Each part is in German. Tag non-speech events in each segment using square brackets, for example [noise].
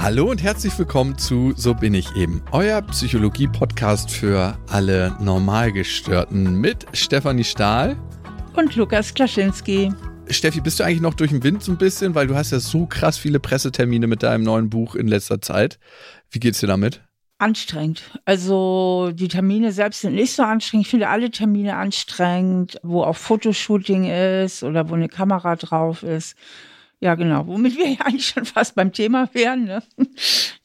Hallo und herzlich willkommen zu So bin ich eben, euer Psychologie-Podcast für alle Normalgestörten mit Stefanie Stahl und Lukas Klaschinski. Steffi, bist du eigentlich noch durch den Wind so ein bisschen, weil du hast ja so krass viele Pressetermine mit deinem neuen Buch in letzter Zeit. Wie geht's dir damit? Anstrengend. Also die Termine selbst sind nicht so anstrengend. Ich finde alle Termine anstrengend, wo auch Fotoshooting ist oder wo eine Kamera drauf ist. Ja, genau. Womit wir [laughs] ja eigentlich schon fast beim Thema wären. Ne? [laughs]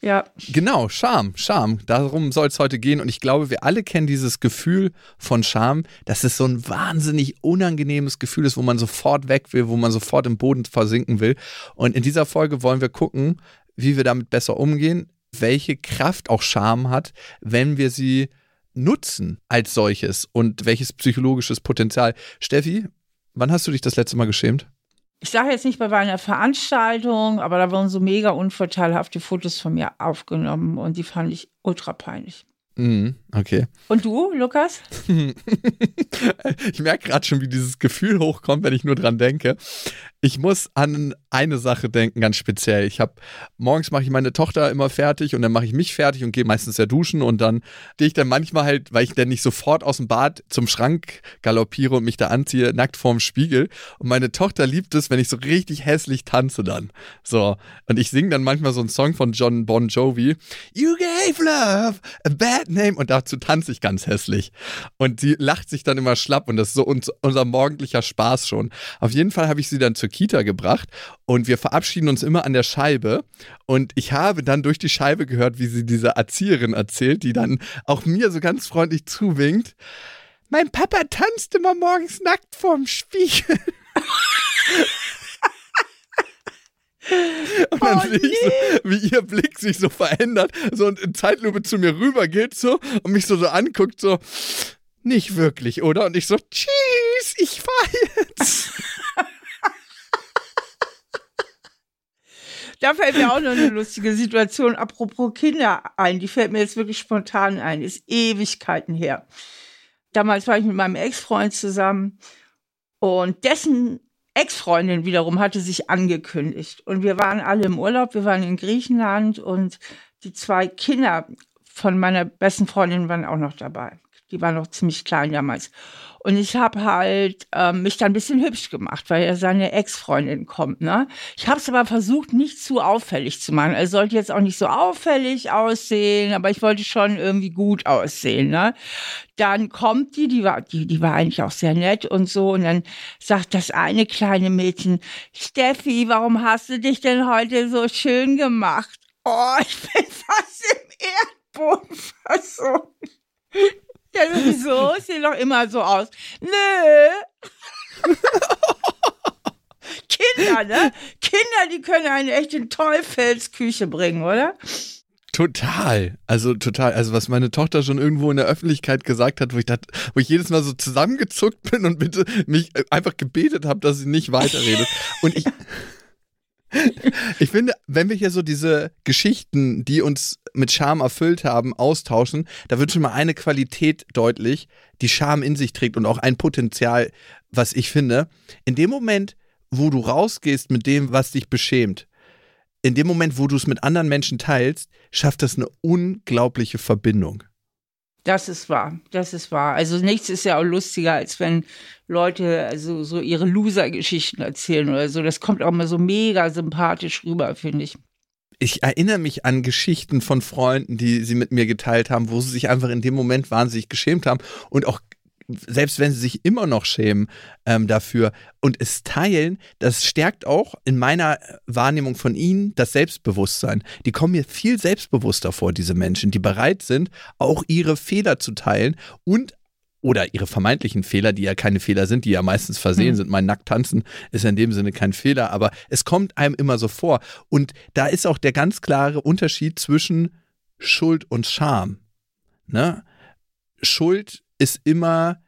ja. Genau, Scham, Scham. Darum soll es heute gehen. Und ich glaube, wir alle kennen dieses Gefühl von Scham, dass es so ein wahnsinnig unangenehmes Gefühl ist, wo man sofort weg will, wo man sofort im Boden versinken will. Und in dieser Folge wollen wir gucken, wie wir damit besser umgehen, welche Kraft auch Scham hat, wenn wir sie nutzen als solches und welches psychologisches Potenzial. Steffi, wann hast du dich das letzte Mal geschämt? Ich sage jetzt nicht bei einer Veranstaltung, aber da wurden so mega unvorteilhafte Fotos von mir aufgenommen und die fand ich ultra peinlich. Mhm, okay. Und du, Lukas? [laughs] ich merke gerade schon, wie dieses Gefühl hochkommt, wenn ich nur dran denke. Ich muss an eine Sache denken, ganz speziell. Ich habe morgens mache ich meine Tochter immer fertig und dann mache ich mich fertig und gehe meistens ja duschen und dann gehe ich dann manchmal halt, weil ich dann nicht sofort aus dem Bad zum Schrank galoppiere und mich da anziehe, nackt vorm Spiegel. Und meine Tochter liebt es, wenn ich so richtig hässlich tanze dann. So. Und ich singe dann manchmal so einen Song von John Bon Jovi. You gave love a bad name. Und dazu tanze ich ganz hässlich. Und sie lacht sich dann immer schlapp und das ist so unser morgendlicher Spaß schon. Auf jeden Fall habe ich sie dann zur Kita gebracht und wir verabschieden uns immer an der Scheibe. Und ich habe dann durch die Scheibe gehört, wie sie dieser Erzieherin erzählt, die dann auch mir so ganz freundlich zuwinkt. Mein Papa tanzt immer morgens nackt vorm Spiegel. Und dann oh, sehe ich so, wie ihr Blick sich so verändert, so in Zeitlupe zu mir rüber geht so und mich so, so anguckt, so, nicht wirklich, oder? Und ich so, tschüss, ich fahr jetzt. [laughs] Da fällt mir auch noch eine lustige Situation, apropos Kinder ein, die fällt mir jetzt wirklich spontan ein, ist Ewigkeiten her. Damals war ich mit meinem Ex-Freund zusammen und dessen Ex-Freundin wiederum hatte sich angekündigt. Und wir waren alle im Urlaub, wir waren in Griechenland und die zwei Kinder von meiner besten Freundin waren auch noch dabei. Die waren noch ziemlich klein damals. Und ich habe halt ähm, mich dann ein bisschen hübsch gemacht, weil ja seine Ex-Freundin kommt. Ne? Ich habe es aber versucht, nicht zu auffällig zu machen. Er sollte jetzt auch nicht so auffällig aussehen, aber ich wollte schon irgendwie gut aussehen. Ne? Dann kommt die, die war, die, die war eigentlich auch sehr nett und so. Und dann sagt das eine kleine Mädchen, Steffi, warum hast du dich denn heute so schön gemacht? Oh, ich bin [laughs] fast im Erdboden [laughs] versunken. Ja, wieso? [laughs] Sieht doch immer so aus. Nö. [laughs] Kinder, ne? Kinder, die können einen echt in Teufelsküche bringen, oder? Total. Also total. Also was meine Tochter schon irgendwo in der Öffentlichkeit gesagt hat, wo ich dachte, wo ich jedes Mal so zusammengezuckt bin und bitte mich einfach gebetet habe, dass sie nicht weiterredet. Und ich ich finde, wenn wir hier so diese Geschichten, die uns mit Scham erfüllt haben, austauschen, da wird schon mal eine Qualität deutlich, die Scham in sich trägt und auch ein Potenzial, was ich finde. In dem Moment, wo du rausgehst mit dem, was dich beschämt, in dem Moment, wo du es mit anderen Menschen teilst, schafft das eine unglaubliche Verbindung. Das ist wahr, das ist wahr. Also nichts ist ja auch lustiger, als wenn Leute also so ihre Loser-Geschichten erzählen oder so. Das kommt auch mal so mega sympathisch rüber, finde ich. Ich erinnere mich an Geschichten von Freunden, die sie mit mir geteilt haben, wo sie sich einfach in dem Moment wahnsinnig geschämt haben und auch selbst wenn sie sich immer noch schämen ähm, dafür und es teilen, das stärkt auch in meiner Wahrnehmung von ihnen das Selbstbewusstsein. Die kommen mir viel selbstbewusster vor, diese Menschen, die bereit sind, auch ihre Fehler zu teilen und oder ihre vermeintlichen Fehler, die ja keine Fehler sind, die ja meistens versehen hm. sind. Mein Nacktanzen ist in dem Sinne kein Fehler, aber es kommt einem immer so vor. Und da ist auch der ganz klare Unterschied zwischen Schuld und Scham. Ne? Schuld ist immer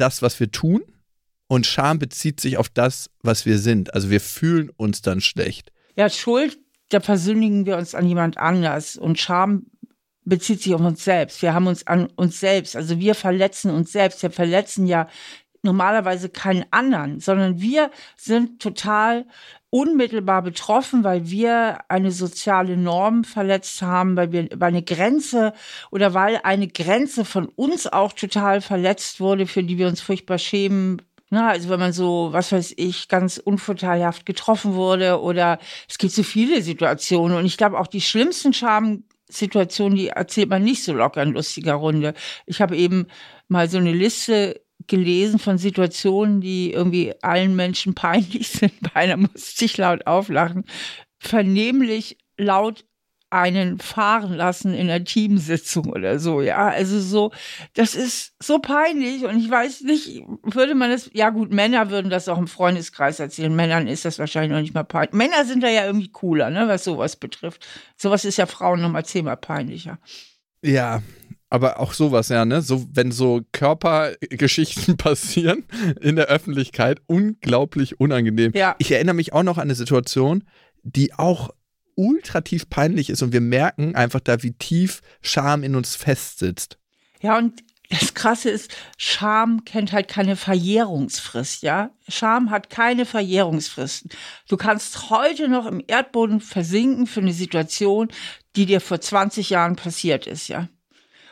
das, was wir tun und Scham bezieht sich auf das, was wir sind. Also wir fühlen uns dann schlecht. Ja, Schuld, da versündigen wir uns an jemand anders und Scham bezieht sich auf uns selbst. Wir haben uns an uns selbst, also wir verletzen uns selbst. Wir verletzen ja normalerweise keinen anderen, sondern wir sind total unmittelbar betroffen, weil wir eine soziale Norm verletzt haben, weil wir weil eine Grenze oder weil eine Grenze von uns auch total verletzt wurde, für die wir uns furchtbar schämen. Na, also wenn man so, was weiß ich, ganz unvorteilhaft getroffen wurde oder es gibt so viele Situationen und ich glaube auch die schlimmsten Schamsituationen, die erzählt man nicht so locker in lustiger Runde. Ich habe eben mal so eine Liste gelesen von Situationen, die irgendwie allen Menschen peinlich [laughs] sind. Bei einer musste ich laut auflachen. Vernehmlich laut einen fahren lassen in einer Teamsitzung oder so, ja. Also so, das ist so peinlich und ich weiß nicht, würde man das, ja gut, Männer würden das auch im Freundeskreis erzählen. Männern ist das wahrscheinlich noch nicht mal peinlich. Männer sind da ja irgendwie cooler, ne, was sowas betrifft. Sowas ist ja Frauen nochmal zehnmal peinlicher. Ja, aber auch sowas, ja, ne? So, wenn so Körpergeschichten [laughs] passieren in der Öffentlichkeit, unglaublich unangenehm. Ja. Ich erinnere mich auch noch an eine Situation, die auch ultra tief peinlich ist und wir merken einfach da, wie tief Scham in uns festsitzt. Ja, und das Krasse ist, Scham kennt halt keine Verjährungsfrist, ja. Scham hat keine Verjährungsfristen. Du kannst heute noch im Erdboden versinken für eine Situation, die dir vor 20 Jahren passiert ist, ja.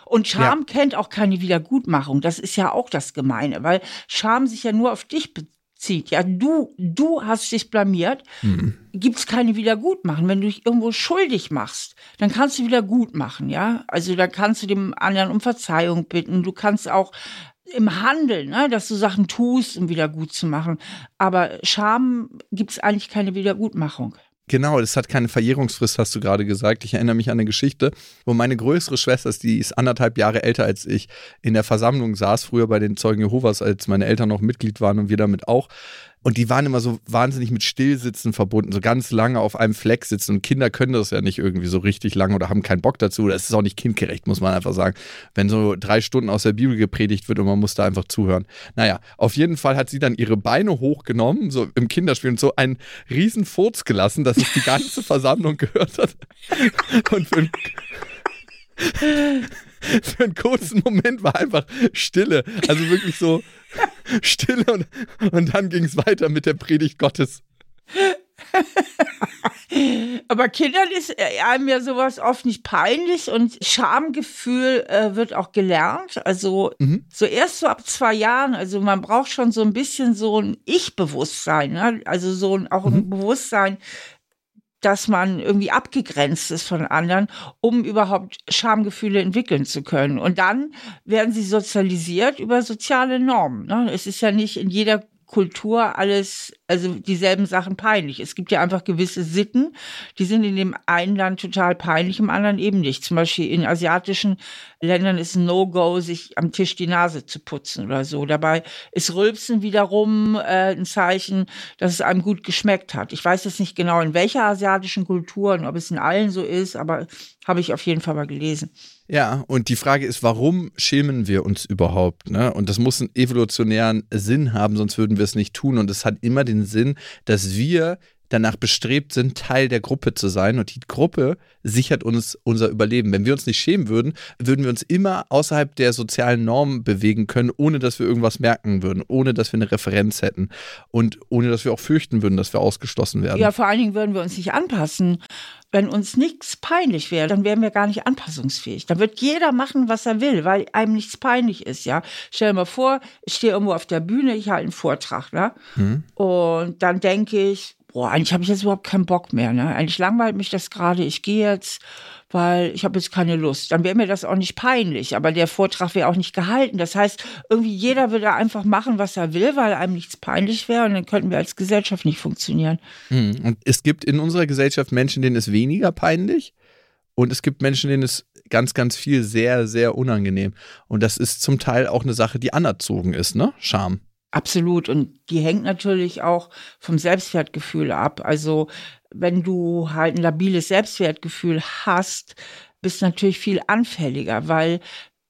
Und Scham ja. kennt auch keine Wiedergutmachung. Das ist ja auch das Gemeine, weil Scham sich ja nur auf dich bezieht. Ja, du, du hast dich blamiert, mhm. gibt es keine Wiedergutmachung. Wenn du dich irgendwo schuldig machst, dann kannst du wieder gut machen, ja. Also da kannst du dem anderen um Verzeihung bitten. Du kannst auch im Handeln, ne, dass du Sachen tust, um wieder gut zu machen. Aber Scham gibt es eigentlich keine Wiedergutmachung. Genau, das hat keine Verjährungsfrist, hast du gerade gesagt. Ich erinnere mich an eine Geschichte, wo meine größere Schwester, die ist anderthalb Jahre älter als ich, in der Versammlung saß, früher bei den Zeugen Jehovas, als meine Eltern noch Mitglied waren und wir damit auch. Und die waren immer so wahnsinnig mit Stillsitzen verbunden, so ganz lange auf einem Fleck sitzen. Und Kinder können das ja nicht irgendwie so richtig lange oder haben keinen Bock dazu. Das ist auch nicht kindgerecht, muss man einfach sagen. Wenn so drei Stunden aus der Bibel gepredigt wird und man muss da einfach zuhören. Naja, auf jeden Fall hat sie dann ihre Beine hochgenommen, so im Kinderspiel und so einen riesen Furz gelassen, dass es die ganze Versammlung [laughs] gehört hat. Und für [laughs] für einen kurzen Moment war einfach Stille. Also wirklich so [laughs] Stille und, und dann ging es weiter mit der Predigt Gottes. [laughs] Aber Kindern ist äh, einem ja sowas oft nicht peinlich und Schamgefühl äh, wird auch gelernt. Also mhm. so erst so ab zwei Jahren, also man braucht schon so ein bisschen so ein Ich-Bewusstsein, ne? also so ein, auch ein mhm. Bewusstsein, dass man irgendwie abgegrenzt ist von anderen, um überhaupt Schamgefühle entwickeln zu können. Und dann werden sie sozialisiert über soziale Normen. Ne? Es ist ja nicht in jeder Kultur alles, also dieselben Sachen peinlich. Es gibt ja einfach gewisse Sitten, die sind in dem einen Land total peinlich, im anderen eben nicht. Zum Beispiel in asiatischen Ländern ist No-Go, sich am Tisch die Nase zu putzen oder so. Dabei ist Rülpsen wiederum äh, ein Zeichen, dass es einem gut geschmeckt hat. Ich weiß jetzt nicht genau, in welcher asiatischen Kultur und ob es in allen so ist, aber habe ich auf jeden Fall mal gelesen. Ja, und die Frage ist, warum schämen wir uns überhaupt? Ne? Und das muss einen evolutionären Sinn haben, sonst würden wir es nicht tun. Und es hat immer den Sinn, dass wir danach bestrebt sind, Teil der Gruppe zu sein. Und die Gruppe sichert uns unser Überleben. Wenn wir uns nicht schämen würden, würden wir uns immer außerhalb der sozialen Normen bewegen können, ohne dass wir irgendwas merken würden, ohne dass wir eine Referenz hätten und ohne dass wir auch fürchten würden, dass wir ausgeschlossen werden. Ja, vor allen Dingen würden wir uns nicht anpassen. Wenn uns nichts peinlich wäre, dann wären wir gar nicht anpassungsfähig. Dann wird jeder machen, was er will, weil einem nichts peinlich ist, ja. Stell dir mal vor, ich stehe irgendwo auf der Bühne, ich halte einen Vortrag, ne? Mhm. Und dann denke ich, boah, eigentlich habe ich jetzt überhaupt keinen Bock mehr. Ne? Eigentlich langweilt mich das gerade. Ich gehe jetzt, weil ich habe jetzt keine Lust. Dann wäre mir das auch nicht peinlich. Aber der Vortrag wäre auch nicht gehalten. Das heißt, irgendwie jeder würde einfach machen, was er will, weil einem nichts peinlich wäre. Und dann könnten wir als Gesellschaft nicht funktionieren. Hm. Und es gibt in unserer Gesellschaft Menschen, denen es weniger peinlich. Und es gibt Menschen, denen es ganz, ganz viel sehr, sehr unangenehm. Und das ist zum Teil auch eine Sache, die anerzogen ist, ne? Scham. Absolut. Und die hängt natürlich auch vom Selbstwertgefühl ab. Also wenn du halt ein labiles Selbstwertgefühl hast, bist natürlich viel anfälliger, weil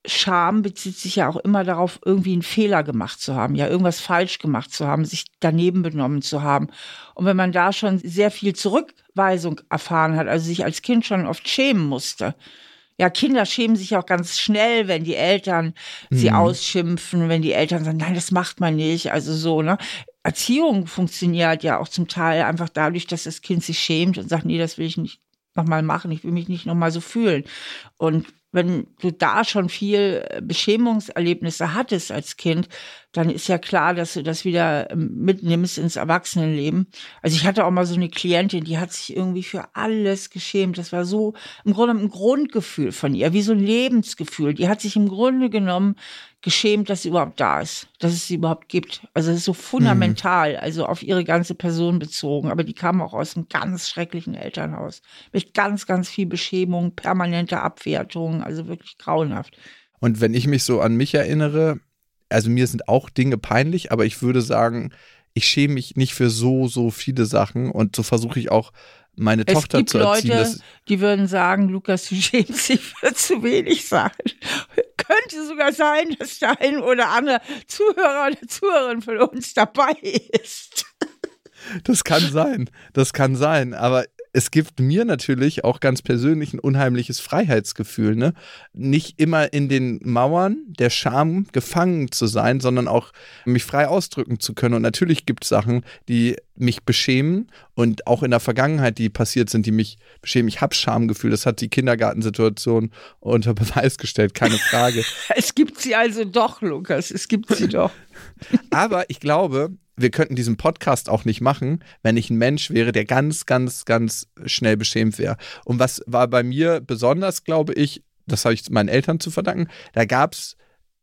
Scham bezieht sich ja auch immer darauf, irgendwie einen Fehler gemacht zu haben, ja, irgendwas falsch gemacht zu haben, sich daneben benommen zu haben. Und wenn man da schon sehr viel Zurückweisung erfahren hat, also sich als Kind schon oft schämen musste, Ja, Kinder schämen sich auch ganz schnell, wenn die Eltern sie Mhm. ausschimpfen, wenn die Eltern sagen, nein, das macht man nicht. Also so, ne? Erziehung funktioniert ja auch zum Teil einfach dadurch, dass das Kind sich schämt und sagt, nee, das will ich nicht nochmal machen, ich will mich nicht nochmal so fühlen. Und wenn du da schon viel äh, Beschämungserlebnisse hattest als Kind, dann ist ja klar, dass du das wieder ähm, mitnimmst ins Erwachsenenleben. Also ich hatte auch mal so eine Klientin, die hat sich irgendwie für alles geschämt. Das war so im Grunde ein Grundgefühl von ihr, wie so ein Lebensgefühl. Die hat sich im Grunde genommen geschämt, dass sie überhaupt da ist, dass es sie überhaupt gibt. Also es ist so fundamental, also auf ihre ganze Person bezogen. Aber die kam auch aus einem ganz schrecklichen Elternhaus mit ganz, ganz viel Beschämung, permanenter Abwertung, also wirklich grauenhaft. Und wenn ich mich so an mich erinnere, also mir sind auch Dinge peinlich, aber ich würde sagen, ich schäme mich nicht für so, so viele Sachen und so versuche ich auch meine Es Tochter gibt zu erziehen. Leute, die würden sagen, Lukas, du schämst dich für zu wenig Sachen. Könnte sogar sein, dass der ein oder andere Zuhörer oder Zuhörerin von uns dabei ist. Das kann sein, das kann sein, aber es gibt mir natürlich auch ganz persönlich ein unheimliches Freiheitsgefühl, ne? Nicht immer in den Mauern der Scham gefangen zu sein, sondern auch mich frei ausdrücken zu können. Und natürlich gibt es Sachen, die mich beschämen und auch in der Vergangenheit, die passiert sind, die mich beschämen. Ich habe Schamgefühl, das hat die Kindergartensituation unter Beweis gestellt, keine Frage. [laughs] Es gibt sie also doch, Lukas, es gibt sie doch. Aber ich glaube, wir könnten diesen Podcast auch nicht machen, wenn ich ein Mensch wäre, der ganz, ganz, ganz schnell beschämt wäre. Und was war bei mir besonders, glaube ich, das habe ich meinen Eltern zu verdanken, da gab es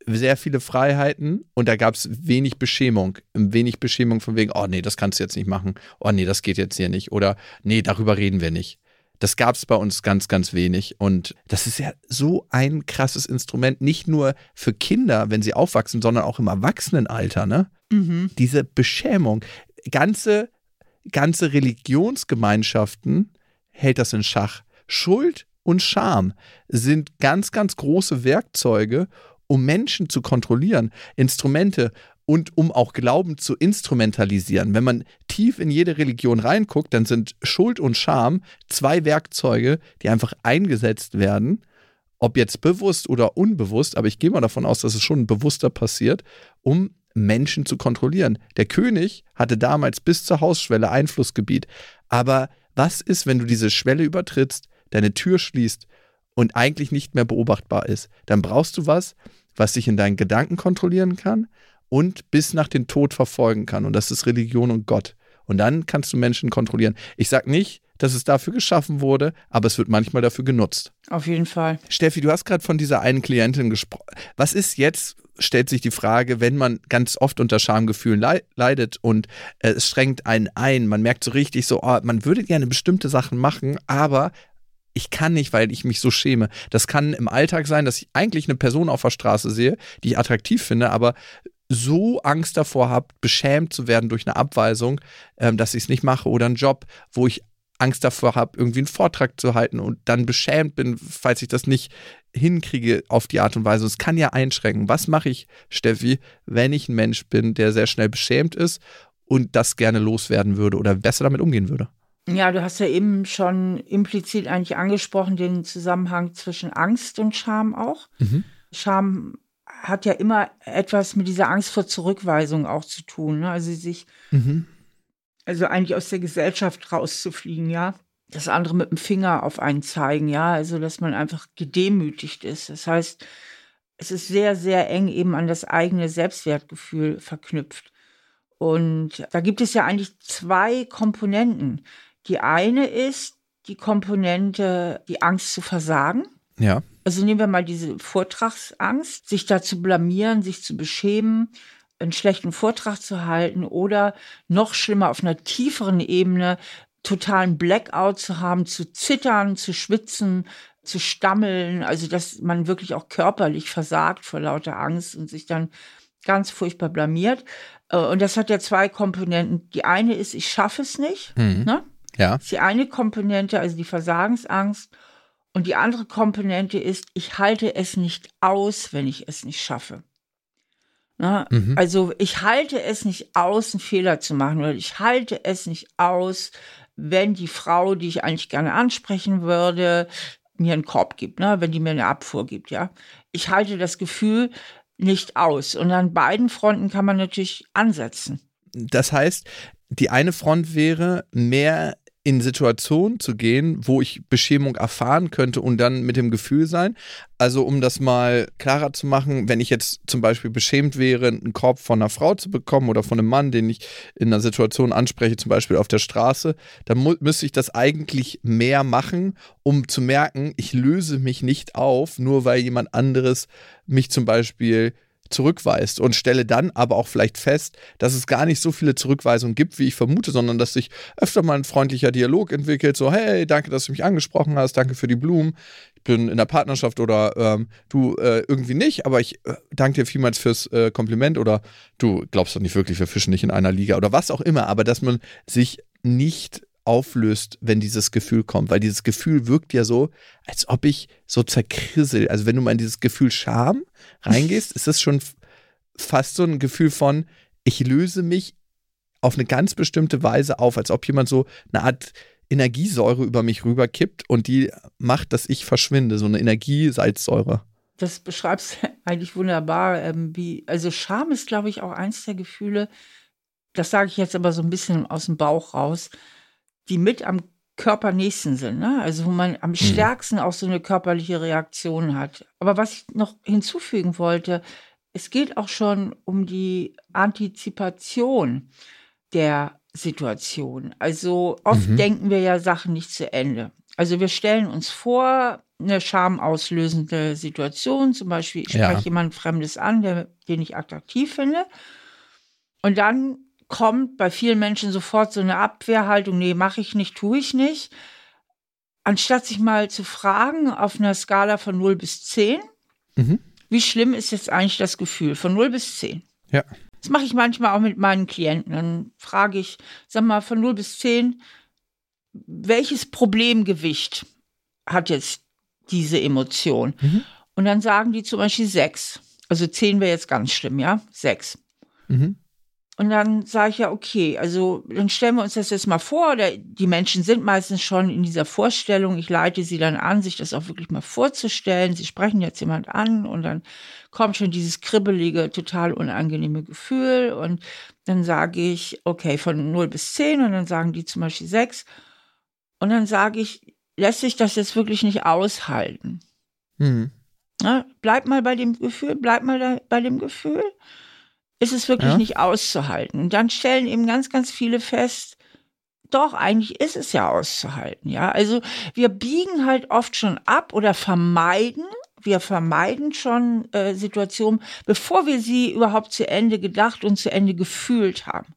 sehr viele Freiheiten und da gab es wenig Beschämung. Wenig Beschämung von wegen, oh nee, das kannst du jetzt nicht machen. Oh nee, das geht jetzt hier nicht. Oder nee, darüber reden wir nicht. Das gab es bei uns ganz, ganz wenig. Und das ist ja so ein krasses Instrument, nicht nur für Kinder, wenn sie aufwachsen, sondern auch im Erwachsenenalter, ne? Mhm. Diese Beschämung. Ganze, ganze Religionsgemeinschaften hält das in Schach. Schuld und Scham sind ganz, ganz große Werkzeuge, um Menschen zu kontrollieren, Instrumente und um auch Glauben zu instrumentalisieren. Wenn man tief in jede Religion reinguckt, dann sind Schuld und Scham zwei Werkzeuge, die einfach eingesetzt werden, ob jetzt bewusst oder unbewusst, aber ich gehe mal davon aus, dass es schon bewusster passiert, um Menschen zu kontrollieren. Der König hatte damals bis zur Hausschwelle Einflussgebiet. Aber was ist, wenn du diese Schwelle übertrittst, deine Tür schließt und eigentlich nicht mehr beobachtbar ist? Dann brauchst du was, was dich in deinen Gedanken kontrollieren kann und bis nach den Tod verfolgen kann. Und das ist Religion und Gott. Und dann kannst du Menschen kontrollieren. Ich sage nicht, dass es dafür geschaffen wurde, aber es wird manchmal dafür genutzt. Auf jeden Fall. Steffi, du hast gerade von dieser einen Klientin gesprochen. Was ist jetzt, stellt sich die Frage, wenn man ganz oft unter Schamgefühlen lei- leidet und äh, es strengt einen ein, man merkt so richtig so, oh, man würde gerne bestimmte Sachen machen, aber ich kann nicht, weil ich mich so schäme. Das kann im Alltag sein, dass ich eigentlich eine Person auf der Straße sehe, die ich attraktiv finde, aber so Angst davor habe, beschämt zu werden durch eine Abweisung, ähm, dass ich es nicht mache oder einen Job, wo ich Angst davor habe, irgendwie einen Vortrag zu halten und dann beschämt bin, falls ich das nicht hinkriege auf die Art und Weise. Es kann ja einschränken. Was mache ich, Steffi, wenn ich ein Mensch bin, der sehr schnell beschämt ist und das gerne loswerden würde oder besser damit umgehen würde? Ja, du hast ja eben schon implizit eigentlich angesprochen, den Zusammenhang zwischen Angst und Scham auch. Mhm. Scham hat ja immer etwas mit dieser Angst vor Zurückweisung auch zu tun. Ne? Also sich, Mhm. Also eigentlich aus der Gesellschaft rauszufliegen, ja. Das andere mit dem Finger auf einen zeigen, ja. Also, dass man einfach gedemütigt ist. Das heißt, es ist sehr, sehr eng eben an das eigene Selbstwertgefühl verknüpft. Und da gibt es ja eigentlich zwei Komponenten. Die eine ist die Komponente, die Angst zu versagen. Ja. Also nehmen wir mal diese Vortragsangst, sich da zu blamieren, sich zu beschämen, einen schlechten Vortrag zu halten oder noch schlimmer auf einer tieferen Ebene totalen Blackout zu haben, zu zittern, zu schwitzen, zu stammeln, also dass man wirklich auch körperlich versagt vor lauter Angst und sich dann ganz furchtbar blamiert. Äh, Und das hat ja zwei Komponenten. Die eine ist, ich schaffe es nicht. Mhm. Ne? Ja. Das ist die eine Komponente, also die Versagensangst. Und die andere Komponente ist, ich halte es nicht aus, wenn ich es nicht schaffe. Na, Mhm. Also ich halte es nicht aus, einen Fehler zu machen oder ich halte es nicht aus, wenn die Frau, die ich eigentlich gerne ansprechen würde, mir einen Korb gibt, ne, wenn die mir eine Abfuhr gibt, ja. Ich halte das Gefühl nicht aus. Und an beiden Fronten kann man natürlich ansetzen. Das heißt, die eine Front wäre, mehr in Situationen zu gehen, wo ich Beschämung erfahren könnte und dann mit dem Gefühl sein. Also um das mal klarer zu machen, wenn ich jetzt zum Beispiel beschämt wäre, einen Korb von einer Frau zu bekommen oder von einem Mann, den ich in einer Situation anspreche, zum Beispiel auf der Straße, dann müsste ich das eigentlich mehr machen, um zu merken, ich löse mich nicht auf, nur weil jemand anderes mich zum Beispiel zurückweist und stelle dann aber auch vielleicht fest, dass es gar nicht so viele Zurückweisungen gibt, wie ich vermute, sondern dass sich öfter mal ein freundlicher Dialog entwickelt, so hey, danke, dass du mich angesprochen hast, danke für die Blumen, ich bin in der Partnerschaft oder ähm, du äh, irgendwie nicht, aber ich äh, danke dir vielmals fürs äh, Kompliment oder du glaubst doch nicht wirklich, wir fischen nicht in einer Liga oder was auch immer, aber dass man sich nicht auflöst, wenn dieses Gefühl kommt, weil dieses Gefühl wirkt ja so, als ob ich so zerkrissel. Also wenn du mal in dieses Gefühl Scham reingehst, [laughs] ist das schon fast so ein Gefühl von, ich löse mich auf eine ganz bestimmte Weise auf, als ob jemand so eine Art Energiesäure über mich rüberkippt und die macht, dass ich verschwinde, so eine Energiesalzsäure. Das beschreibst du [laughs] eigentlich wunderbar. Ähm, wie, also Scham ist, glaube ich, auch eins der Gefühle, das sage ich jetzt aber so ein bisschen aus dem Bauch raus, die mit am Körper nächsten sind, ne? also wo man am mhm. stärksten auch so eine körperliche Reaktion hat. Aber was ich noch hinzufügen wollte, es geht auch schon um die Antizipation der Situation. Also oft mhm. denken wir ja Sachen nicht zu Ende. Also wir stellen uns vor, eine schamauslösende Situation, zum Beispiel ich spreche ja. jemand Fremdes an, der, den ich attraktiv finde. Und dann kommt bei vielen Menschen sofort so eine Abwehrhaltung, nee, mache ich nicht, tue ich nicht. Anstatt sich mal zu fragen auf einer Skala von 0 bis 10, mhm. wie schlimm ist jetzt eigentlich das Gefühl von 0 bis 10? Ja. Das mache ich manchmal auch mit meinen Klienten. Dann frage ich, sag mal, von 0 bis 10, welches Problemgewicht hat jetzt diese Emotion? Mhm. Und dann sagen die zum Beispiel 6. Also 10 wäre jetzt ganz schlimm, ja? 6. Mhm. Und dann sage ich ja, okay, also dann stellen wir uns das jetzt mal vor. Der, die Menschen sind meistens schon in dieser Vorstellung. Ich leite sie dann an, sich das auch wirklich mal vorzustellen. Sie sprechen jetzt jemand an und dann kommt schon dieses kribbelige, total unangenehme Gefühl. Und dann sage ich, okay, von 0 bis 10 und dann sagen die zum Beispiel 6. Und dann sage ich, lässt sich das jetzt wirklich nicht aushalten? Mhm. Na, bleib mal bei dem Gefühl, bleib mal da, bei dem Gefühl ist es wirklich ja. nicht auszuhalten. Und dann stellen eben ganz, ganz viele fest, doch, eigentlich ist es ja auszuhalten, ja. Also wir biegen halt oft schon ab oder vermeiden, wir vermeiden schon äh, Situationen, bevor wir sie überhaupt zu Ende gedacht und zu Ende gefühlt haben.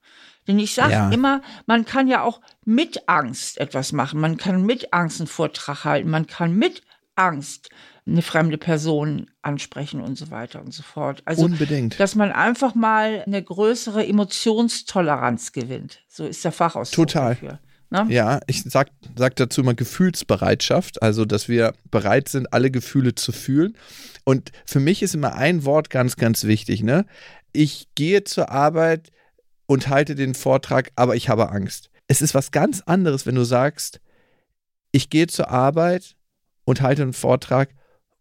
Denn ich sage ja. immer, man kann ja auch mit Angst etwas machen. Man kann mit Angst einen Vortrag halten. Man kann mit Angst eine fremde Person ansprechen und so weiter und so fort. Also, Unbedingt. dass man einfach mal eine größere Emotionstoleranz gewinnt. So ist der Fachausdruck Total. Dafür. Ne? Ja, ich sag, sag dazu mal Gefühlsbereitschaft, also dass wir bereit sind, alle Gefühle zu fühlen. Und für mich ist immer ein Wort ganz, ganz wichtig. Ne? Ich gehe zur Arbeit und halte den Vortrag, aber ich habe Angst. Es ist was ganz anderes, wenn du sagst, ich gehe zur Arbeit und halte einen Vortrag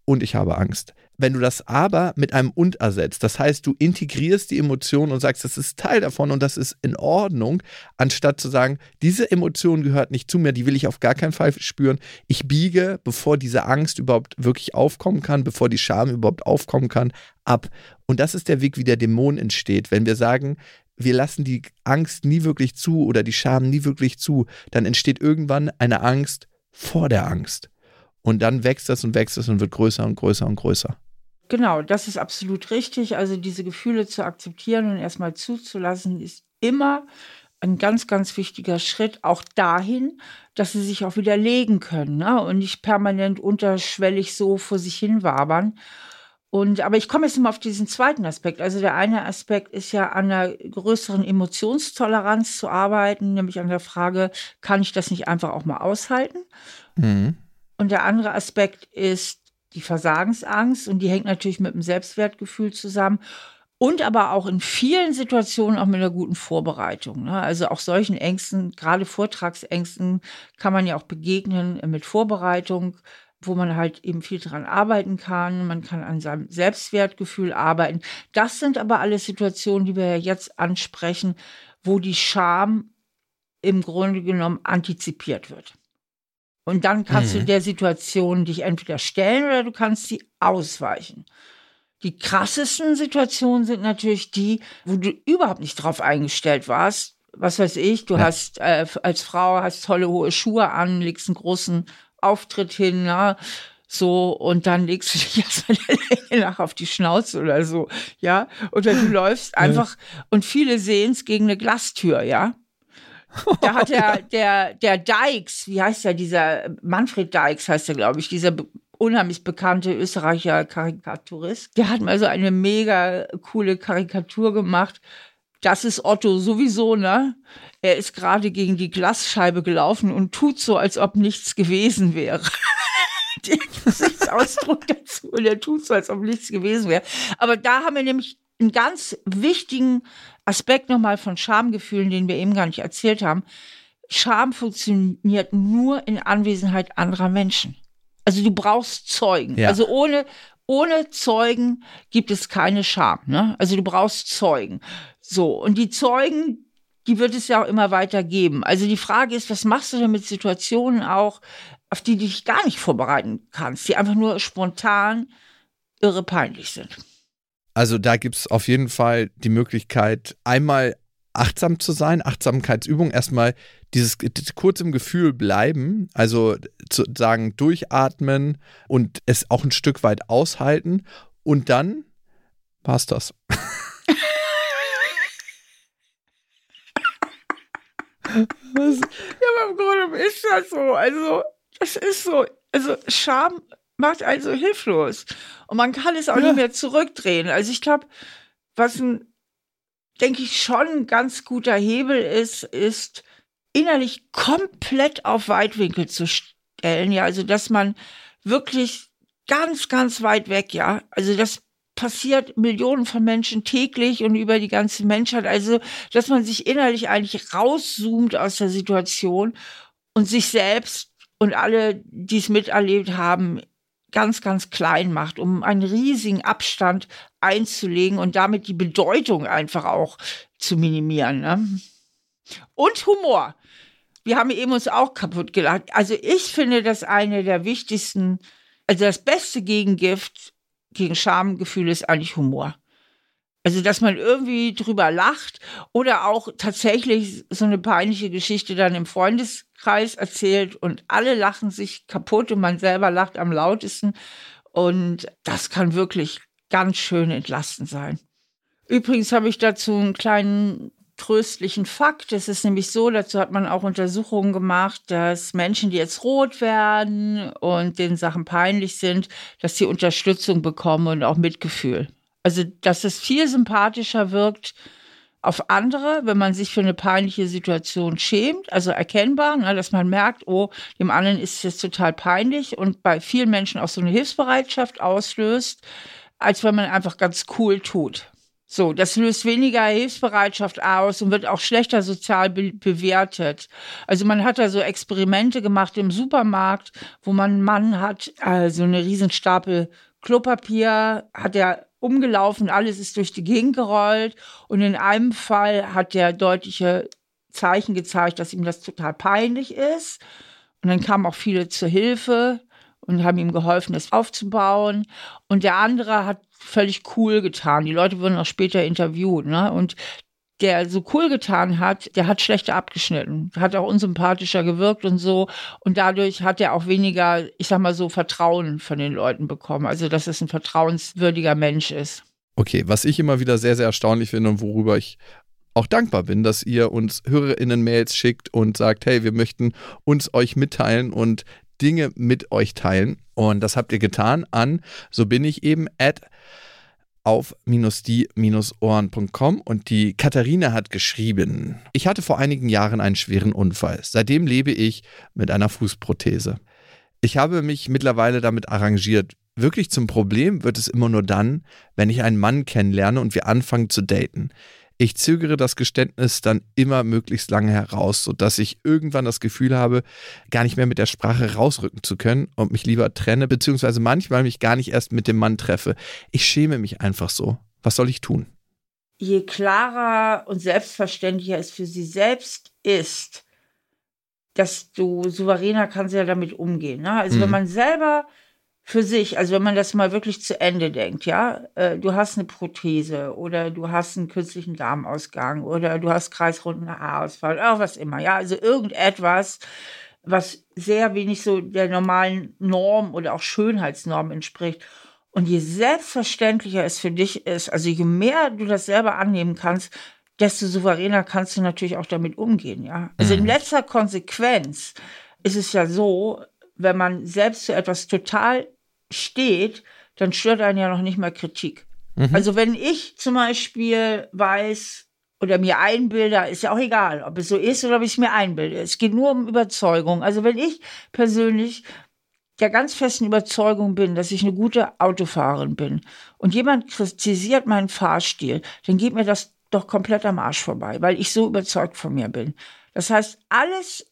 und ich habe Angst. Wenn du das aber mit einem und ersetzt, das heißt, du integrierst die Emotion und sagst, das ist Teil davon und das ist in Ordnung, anstatt zu sagen, diese Emotion gehört nicht zu mir, die will ich auf gar keinen Fall spüren. Ich biege, bevor diese Angst überhaupt wirklich aufkommen kann, bevor die Scham überhaupt aufkommen kann, ab. Und das ist der Weg, wie der Dämon entsteht. Wenn wir sagen, wir lassen die Angst nie wirklich zu oder die Scham nie wirklich zu, dann entsteht irgendwann eine Angst vor der Angst. Und dann wächst es und wächst es und wird größer und größer und größer. Genau, das ist absolut richtig. Also diese Gefühle zu akzeptieren und erstmal zuzulassen, ist immer ein ganz, ganz wichtiger Schritt, auch dahin, dass sie sich auch widerlegen können ne? und nicht permanent unterschwellig so vor sich hin wabern. Und, aber ich komme jetzt mal auf diesen zweiten Aspekt. Also der eine Aspekt ist ja an einer größeren Emotionstoleranz zu arbeiten, nämlich an der Frage, kann ich das nicht einfach auch mal aushalten? Mhm. Und der andere Aspekt ist die Versagensangst und die hängt natürlich mit dem Selbstwertgefühl zusammen und aber auch in vielen Situationen auch mit einer guten Vorbereitung. Ne? Also auch solchen Ängsten, gerade Vortragsängsten, kann man ja auch begegnen mit Vorbereitung. wo man halt eben viel dran arbeiten kann. Man kann an seinem Selbstwertgefühl arbeiten. Das sind aber alles Situationen, die wir ja jetzt ansprechen, wo die Scham im Grunde genommen antizipiert wird. Und dann kannst mhm. du der Situation dich entweder stellen oder du kannst sie ausweichen. Die krassesten Situationen sind natürlich die, wo du überhaupt nicht drauf eingestellt warst. Was weiß ich, du ja. hast äh, als Frau hast tolle hohe Schuhe an, legst einen großen Auftritt hin, na, so, und dann legst du dich [laughs] erstmal der Länge nach auf die Schnauze oder so, ja. Oder du [laughs] läufst einfach und viele sehen es gegen eine Glastür, ja. Da hat der, der, der Dykes, wie heißt der, dieser Manfred Dykes heißt er, glaube ich, dieser unheimlich bekannte Österreicher Karikaturist. Der hat mal so eine mega coole Karikatur gemacht. Das ist Otto sowieso, ne? Er ist gerade gegen die Glasscheibe gelaufen und tut so, als ob nichts gewesen wäre. [laughs] Der Gesichtsausdruck dazu und er tut so, als ob nichts gewesen wäre. Aber da haben wir nämlich einen ganz wichtigen Aspekt nochmal von Schamgefühlen, den wir eben gar nicht erzählt haben. Scham funktioniert nur in Anwesenheit anderer Menschen. Also du brauchst Zeugen. Ja. Also ohne, ohne Zeugen gibt es keine Scham. Ne? Also du brauchst Zeugen. So, und die Zeugen, die wird es ja auch immer weiter geben. Also die Frage ist, was machst du denn mit Situationen auch, auf die du dich gar nicht vorbereiten kannst, die einfach nur spontan irre peinlich sind. Also da gibt es auf jeden Fall die Möglichkeit, einmal achtsam zu sein, Achtsamkeitsübung, erstmal dieses kurz im Gefühl bleiben, also zu sagen, durchatmen und es auch ein Stück weit aushalten und dann war es das. [laughs] Was? Ja, im Grunde ist das so. Also, das ist so. Also, Scham macht also hilflos. Und man kann es auch ja. nicht mehr zurückdrehen. Also ich glaube, was ein, denke ich, schon ein ganz guter Hebel ist, ist innerlich komplett auf Weitwinkel zu stellen. Ja, also dass man wirklich ganz, ganz weit weg, ja. Also das passiert Millionen von Menschen täglich und über die ganze Menschheit. Also, dass man sich innerlich eigentlich rauszoomt aus der Situation und sich selbst und alle, die es miterlebt haben, ganz, ganz klein macht, um einen riesigen Abstand einzulegen und damit die Bedeutung einfach auch zu minimieren. Ne? Und Humor. Wir haben eben uns auch kaputt gelacht. Also ich finde das eine der wichtigsten, also das beste Gegengift gegen Schamgefühle ist eigentlich Humor. Also, dass man irgendwie drüber lacht oder auch tatsächlich so eine peinliche Geschichte dann im Freundeskreis erzählt und alle lachen sich kaputt und man selber lacht am lautesten. Und das kann wirklich ganz schön entlastend sein. Übrigens habe ich dazu einen kleinen tröstlichen Fakt. Es ist nämlich so, dazu hat man auch Untersuchungen gemacht, dass Menschen, die jetzt rot werden und denen Sachen peinlich sind, dass sie Unterstützung bekommen und auch Mitgefühl. Also, dass es viel sympathischer wirkt auf andere, wenn man sich für eine peinliche Situation schämt, also erkennbar, ne, dass man merkt, oh, dem anderen ist es total peinlich und bei vielen Menschen auch so eine Hilfsbereitschaft auslöst, als wenn man einfach ganz cool tut. So, das löst weniger Hilfsbereitschaft aus und wird auch schlechter sozial be bewertet. Also man hat da so Experimente gemacht im Supermarkt, wo man einen Mann hat, also eine Riesenstapel Klopapier hat er umgelaufen, alles ist durch die Gegend gerollt und in einem Fall hat der deutliche Zeichen gezeigt, dass ihm das total peinlich ist. Und dann kamen auch viele zur Hilfe und haben ihm geholfen, das aufzubauen. Und der andere hat völlig cool getan. Die Leute wurden auch später interviewt. Ne? Und der so cool getan hat, der hat schlechter abgeschnitten, hat auch unsympathischer gewirkt und so. Und dadurch hat er auch weniger, ich sag mal so, Vertrauen von den Leuten bekommen. Also, dass es ein vertrauenswürdiger Mensch ist. Okay, was ich immer wieder sehr, sehr erstaunlich finde und worüber ich auch dankbar bin, dass ihr uns HörerInnen-Mails schickt und sagt, hey, wir möchten uns euch mitteilen und Dinge mit euch teilen. Und das habt ihr getan an, so bin ich eben, at auf-die-ohren.com und die Katharina hat geschrieben, ich hatte vor einigen Jahren einen schweren Unfall. Seitdem lebe ich mit einer Fußprothese. Ich habe mich mittlerweile damit arrangiert. Wirklich zum Problem wird es immer nur dann, wenn ich einen Mann kennenlerne und wir anfangen zu daten. Ich zögere das Geständnis dann immer möglichst lange heraus, sodass ich irgendwann das Gefühl habe, gar nicht mehr mit der Sprache rausrücken zu können und mich lieber trenne, beziehungsweise manchmal mich gar nicht erst mit dem Mann treffe. Ich schäme mich einfach so. Was soll ich tun? Je klarer und selbstverständlicher es für sie selbst ist, desto souveräner kann sie ja damit umgehen. Ne? Also mhm. wenn man selber für sich, also wenn man das mal wirklich zu Ende denkt, ja, äh, du hast eine Prothese oder du hast einen künstlichen Darmausgang oder du hast kreisrunden Haarausfall, auch was immer, ja, also irgendetwas, was sehr wenig so der normalen Norm oder auch Schönheitsnorm entspricht. Und je selbstverständlicher es für dich ist, also je mehr du das selber annehmen kannst, desto souveräner kannst du natürlich auch damit umgehen, ja. Also in mhm. letzter Konsequenz ist es ja so, wenn man selbst zu etwas total steht, dann stört einen ja noch nicht mal Kritik. Mhm. Also wenn ich zum Beispiel weiß oder mir einbilde, ist ja auch egal, ob es so ist oder ob ich es mir einbilde. Es geht nur um Überzeugung. Also wenn ich persönlich der ganz festen Überzeugung bin, dass ich eine gute Autofahrerin bin und jemand kritisiert meinen Fahrstil, dann geht mir das doch komplett am Arsch vorbei, weil ich so überzeugt von mir bin. Das heißt, alles,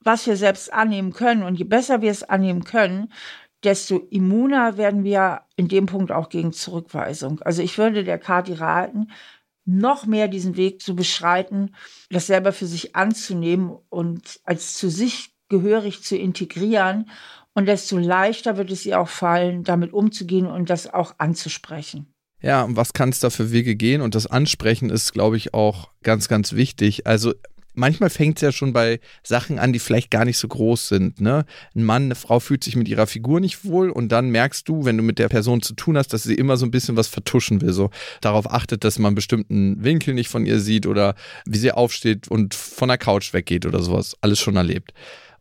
was wir selbst annehmen können und je besser wir es annehmen können, desto immuner werden wir in dem Punkt auch gegen Zurückweisung. Also ich würde der Kati raten, noch mehr diesen Weg zu beschreiten, das selber für sich anzunehmen und als zu sich gehörig zu integrieren. Und desto leichter wird es ihr auch fallen, damit umzugehen und das auch anzusprechen. Ja, und was kann es da für Wege gehen? Und das Ansprechen ist, glaube ich, auch ganz, ganz wichtig. Also manchmal fängt es ja schon bei Sachen an, die vielleicht gar nicht so groß sind. Ne? Ein Mann, eine Frau fühlt sich mit ihrer Figur nicht wohl und dann merkst du, wenn du mit der Person zu tun hast, dass sie immer so ein bisschen was vertuschen will. So darauf achtet, dass man bestimmten Winkel nicht von ihr sieht oder wie sie aufsteht und von der Couch weggeht oder sowas. Alles schon erlebt.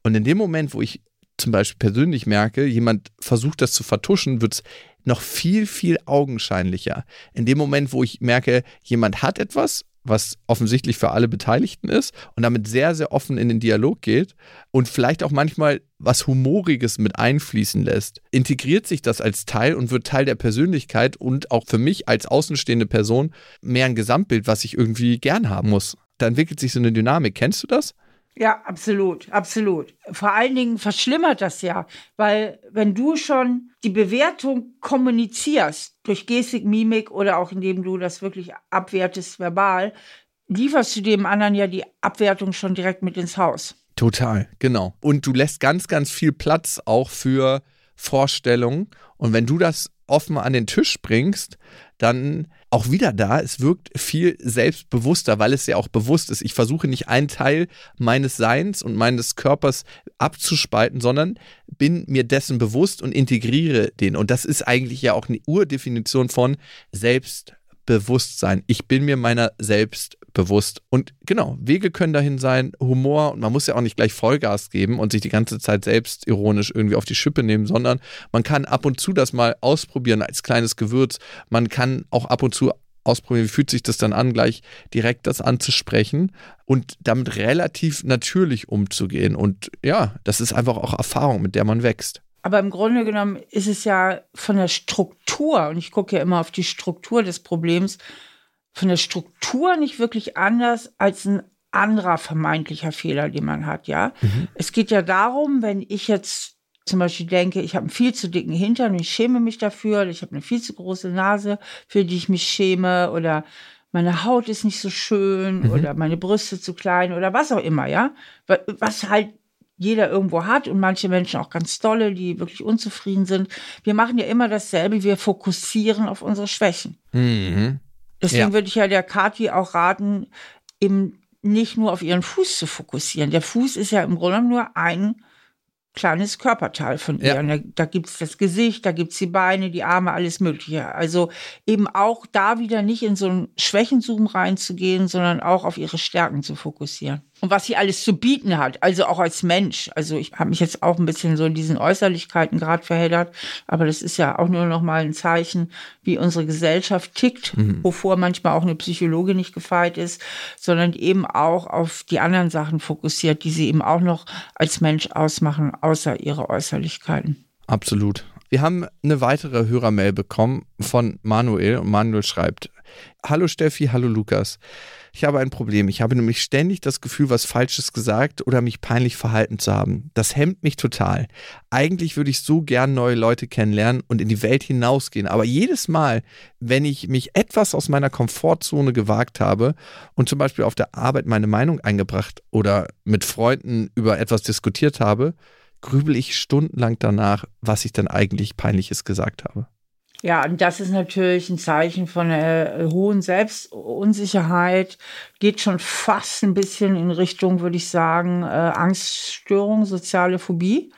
Und in dem Moment, wo ich zum Beispiel persönlich merke, jemand versucht das zu vertuschen, wird es noch viel, viel augenscheinlicher. In dem Moment, wo ich merke, jemand hat etwas was offensichtlich für alle Beteiligten ist und damit sehr, sehr offen in den Dialog geht und vielleicht auch manchmal was Humoriges mit einfließen lässt, integriert sich das als Teil und wird Teil der Persönlichkeit und auch für mich als außenstehende Person mehr ein Gesamtbild, was ich irgendwie gern haben muss. Da entwickelt sich so eine Dynamik. Kennst du das? Ja, absolut, absolut. Vor allen Dingen verschlimmert das ja, weil wenn du schon die Bewertung kommunizierst durch Gestik, Mimik oder auch indem du das wirklich abwertest verbal, lieferst du dem anderen ja die Abwertung schon direkt mit ins Haus. Total, genau. Und du lässt ganz, ganz viel Platz auch für Vorstellungen. Und wenn du das offen an den Tisch bringst, dann auch wieder da, es wirkt viel selbstbewusster, weil es ja auch bewusst ist. Ich versuche nicht einen Teil meines Seins und meines Körpers abzuspalten, sondern bin mir dessen bewusst und integriere den. Und das ist eigentlich ja auch eine Urdefinition von Selbstbewusstsein. Ich bin mir meiner selbst bewusst. Und genau, Wege können dahin sein, Humor und man muss ja auch nicht gleich Vollgas geben und sich die ganze Zeit selbst ironisch irgendwie auf die Schippe nehmen, sondern man kann ab und zu das mal ausprobieren als kleines Gewürz. Man kann auch ab und zu ausprobieren, wie fühlt sich das dann an, gleich direkt das anzusprechen und damit relativ natürlich umzugehen. Und ja, das ist einfach auch Erfahrung, mit der man wächst. Aber im Grunde genommen ist es ja von der Struktur, und ich gucke ja immer auf die Struktur des Problems, von der Struktur nicht wirklich anders als ein anderer vermeintlicher Fehler, den man hat, ja. Mhm. Es geht ja darum, wenn ich jetzt zum Beispiel denke, ich habe einen viel zu dicken Hintern und ich schäme mich dafür, ich habe eine viel zu große Nase, für die ich mich schäme oder meine Haut ist nicht so schön mhm. oder meine Brüste zu klein oder was auch immer, ja. Was halt jeder irgendwo hat und manche Menschen auch ganz tolle, die wirklich unzufrieden sind. Wir machen ja immer dasselbe, wir fokussieren auf unsere Schwächen. Mhm. Deswegen ja. würde ich ja der Kathi auch raten, eben nicht nur auf ihren Fuß zu fokussieren. Der Fuß ist ja im Grunde nur ein kleines Körperteil von ihr. Ja. Da, da gibt es das Gesicht, da gibt es die Beine, die Arme, alles Mögliche. Also eben auch da wieder nicht in so einen Schwächenzoom reinzugehen, sondern auch auf ihre Stärken zu fokussieren und was sie alles zu bieten hat, also auch als Mensch. Also ich habe mich jetzt auch ein bisschen so in diesen Äußerlichkeiten gerade verheddert, aber das ist ja auch nur noch mal ein Zeichen, wie unsere Gesellschaft tickt, mhm. wovor manchmal auch eine Psychologe nicht gefeit ist, sondern eben auch auf die anderen Sachen fokussiert, die sie eben auch noch als Mensch ausmachen, außer ihre Äußerlichkeiten. Absolut. Wir haben eine weitere Hörermail bekommen von Manuel und Manuel schreibt, Hallo Steffi, hallo Lukas. Ich habe ein Problem. Ich habe nämlich ständig das Gefühl, was Falsches gesagt oder mich peinlich verhalten zu haben. Das hemmt mich total. Eigentlich würde ich so gern neue Leute kennenlernen und in die Welt hinausgehen. Aber jedes Mal, wenn ich mich etwas aus meiner Komfortzone gewagt habe und zum Beispiel auf der Arbeit meine Meinung eingebracht oder mit Freunden über etwas diskutiert habe, grübel ich stundenlang danach, was ich dann eigentlich peinliches gesagt habe. Ja, und das ist natürlich ein Zeichen von einer äh, hohen Selbstunsicherheit, geht schon fast ein bisschen in Richtung, würde ich sagen, äh, Angststörung, soziale Phobie,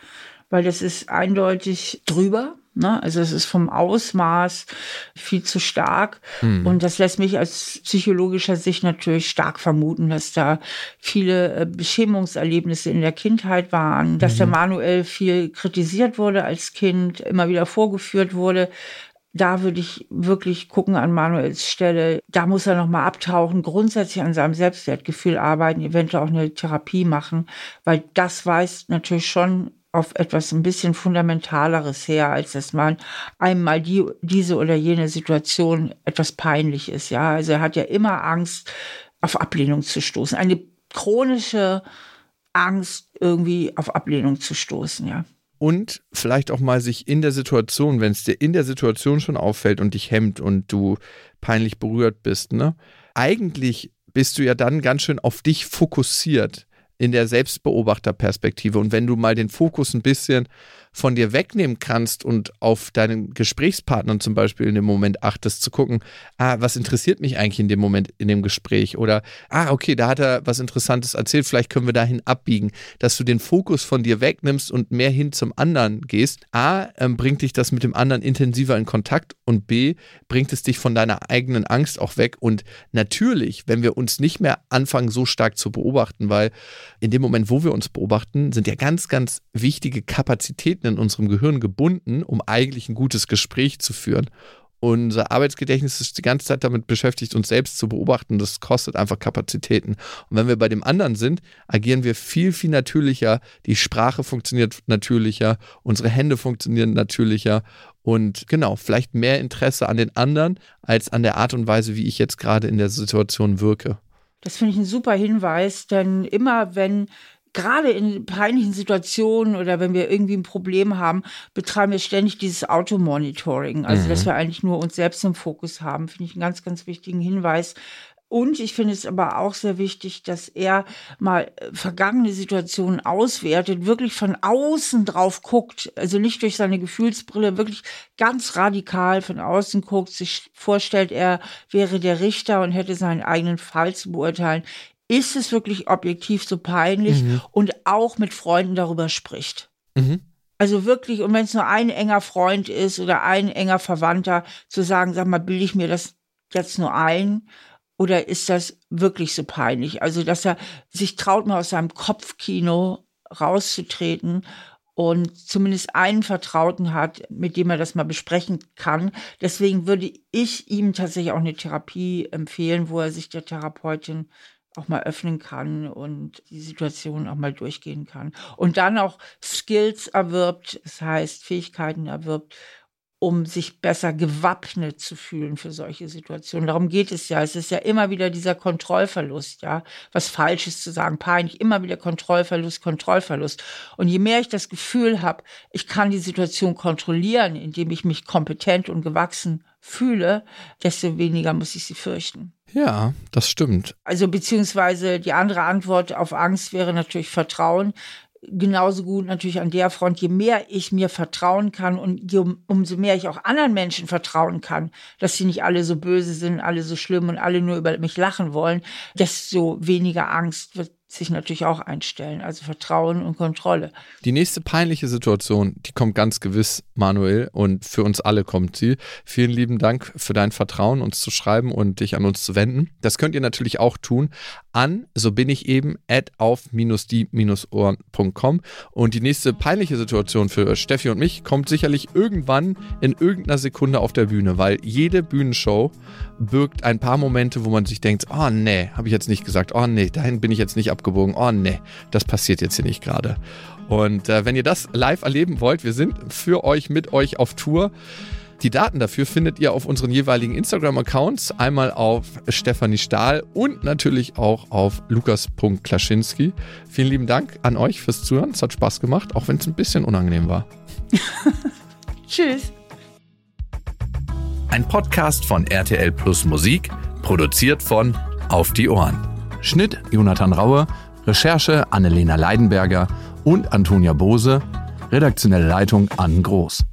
weil das ist eindeutig drüber. Ne? Also es ist vom Ausmaß viel zu stark. Hm. Und das lässt mich aus psychologischer Sicht natürlich stark vermuten, dass da viele äh, Beschämungserlebnisse in der Kindheit waren, dass der mhm. Manuel viel kritisiert wurde als Kind, immer wieder vorgeführt wurde, da würde ich wirklich gucken an Manuels Stelle. Da muss er nochmal abtauchen, grundsätzlich an seinem Selbstwertgefühl arbeiten, eventuell auch eine Therapie machen, weil das weist natürlich schon auf etwas ein bisschen Fundamentaleres her, als dass man einmal die, diese oder jene Situation etwas peinlich ist. Ja, also er hat ja immer Angst, auf Ablehnung zu stoßen. Eine chronische Angst, irgendwie auf Ablehnung zu stoßen, ja und vielleicht auch mal sich in der Situation, wenn es dir in der Situation schon auffällt und dich hemmt und du peinlich berührt bist, ne? Eigentlich bist du ja dann ganz schön auf dich fokussiert in der Selbstbeobachterperspektive. Und wenn du mal den Fokus ein bisschen von dir wegnehmen kannst und auf deinen Gesprächspartnern zum Beispiel in dem Moment achtest, zu gucken, ah, was interessiert mich eigentlich in dem Moment in dem Gespräch? Oder, ah, okay, da hat er was Interessantes erzählt, vielleicht können wir dahin abbiegen, dass du den Fokus von dir wegnimmst und mehr hin zum anderen gehst. A, ähm, bringt dich das mit dem anderen intensiver in Kontakt und B, bringt es dich von deiner eigenen Angst auch weg. Und natürlich, wenn wir uns nicht mehr anfangen, so stark zu beobachten, weil in dem Moment, wo wir uns beobachten, sind ja ganz, ganz wichtige Kapazitäten in unserem Gehirn gebunden, um eigentlich ein gutes Gespräch zu führen. Unser Arbeitsgedächtnis ist die ganze Zeit damit beschäftigt, uns selbst zu beobachten. Das kostet einfach Kapazitäten. Und wenn wir bei dem anderen sind, agieren wir viel, viel natürlicher. Die Sprache funktioniert natürlicher, unsere Hände funktionieren natürlicher und genau, vielleicht mehr Interesse an den anderen als an der Art und Weise, wie ich jetzt gerade in der Situation wirke. Das finde ich ein super Hinweis, denn immer wenn gerade in peinlichen Situationen oder wenn wir irgendwie ein Problem haben, betreiben wir ständig dieses Automonitoring. Also, mhm. dass wir eigentlich nur uns selbst im Fokus haben, finde ich einen ganz, ganz wichtigen Hinweis. Und ich finde es aber auch sehr wichtig, dass er mal äh, vergangene Situationen auswertet, wirklich von außen drauf guckt, also nicht durch seine Gefühlsbrille, wirklich ganz radikal von außen guckt, sich vorstellt, er wäre der Richter und hätte seinen eigenen Fall zu beurteilen ist es wirklich objektiv so peinlich mhm. und auch mit Freunden darüber spricht. Mhm. Also wirklich, und wenn es nur ein enger Freund ist oder ein enger Verwandter, zu sagen, sag mal, bilde ich mir das jetzt nur ein? Oder ist das wirklich so peinlich? Also, dass er sich traut, mal aus seinem Kopfkino rauszutreten und zumindest einen Vertrauten hat, mit dem er das mal besprechen kann. Deswegen würde ich ihm tatsächlich auch eine Therapie empfehlen, wo er sich der Therapeutin auch mal öffnen kann und die Situation auch mal durchgehen kann. Und dann auch Skills erwirbt, das heißt Fähigkeiten erwirbt, um sich besser gewappnet zu fühlen für solche Situationen. Darum geht es ja. Es ist ja immer wieder dieser Kontrollverlust, ja. Was Falsches zu sagen, peinlich, immer wieder Kontrollverlust, Kontrollverlust. Und je mehr ich das Gefühl habe, ich kann die Situation kontrollieren, indem ich mich kompetent und gewachsen fühle, desto weniger muss ich sie fürchten. Ja, das stimmt. Also beziehungsweise die andere Antwort auf Angst wäre natürlich Vertrauen. Genauso gut natürlich an der Front, je mehr ich mir vertrauen kann und je, umso mehr ich auch anderen Menschen vertrauen kann, dass sie nicht alle so böse sind, alle so schlimm und alle nur über mich lachen wollen, desto weniger Angst wird sich natürlich auch einstellen. Also Vertrauen und Kontrolle. Die nächste peinliche Situation, die kommt ganz gewiss, Manuel, und für uns alle kommt sie. Vielen lieben Dank für dein Vertrauen, uns zu schreiben und dich an uns zu wenden. Das könnt ihr natürlich auch tun an, so bin ich eben, at auf-die-ohren.com. Und die nächste peinliche Situation für Steffi und mich kommt sicherlich irgendwann in irgendeiner Sekunde auf der Bühne, weil jede Bühnenshow birgt ein paar Momente, wo man sich denkt, oh nee, habe ich jetzt nicht gesagt, oh nee, dahin bin ich jetzt nicht abgebogen, oh nee, das passiert jetzt hier nicht gerade. Und äh, wenn ihr das live erleben wollt, wir sind für euch, mit euch auf Tour. Die Daten dafür findet ihr auf unseren jeweiligen Instagram-Accounts, einmal auf Stefanie Stahl und natürlich auch auf lukas.klaschinski. Vielen lieben Dank an euch fürs Zuhören. Es hat Spaß gemacht, auch wenn es ein bisschen unangenehm war. [laughs] Tschüss. Ein Podcast von RTL Plus Musik, produziert von Auf die Ohren. Schnitt Jonathan Raue, Recherche Annelena Leidenberger und Antonia Bose, redaktionelle Leitung Ann Groß.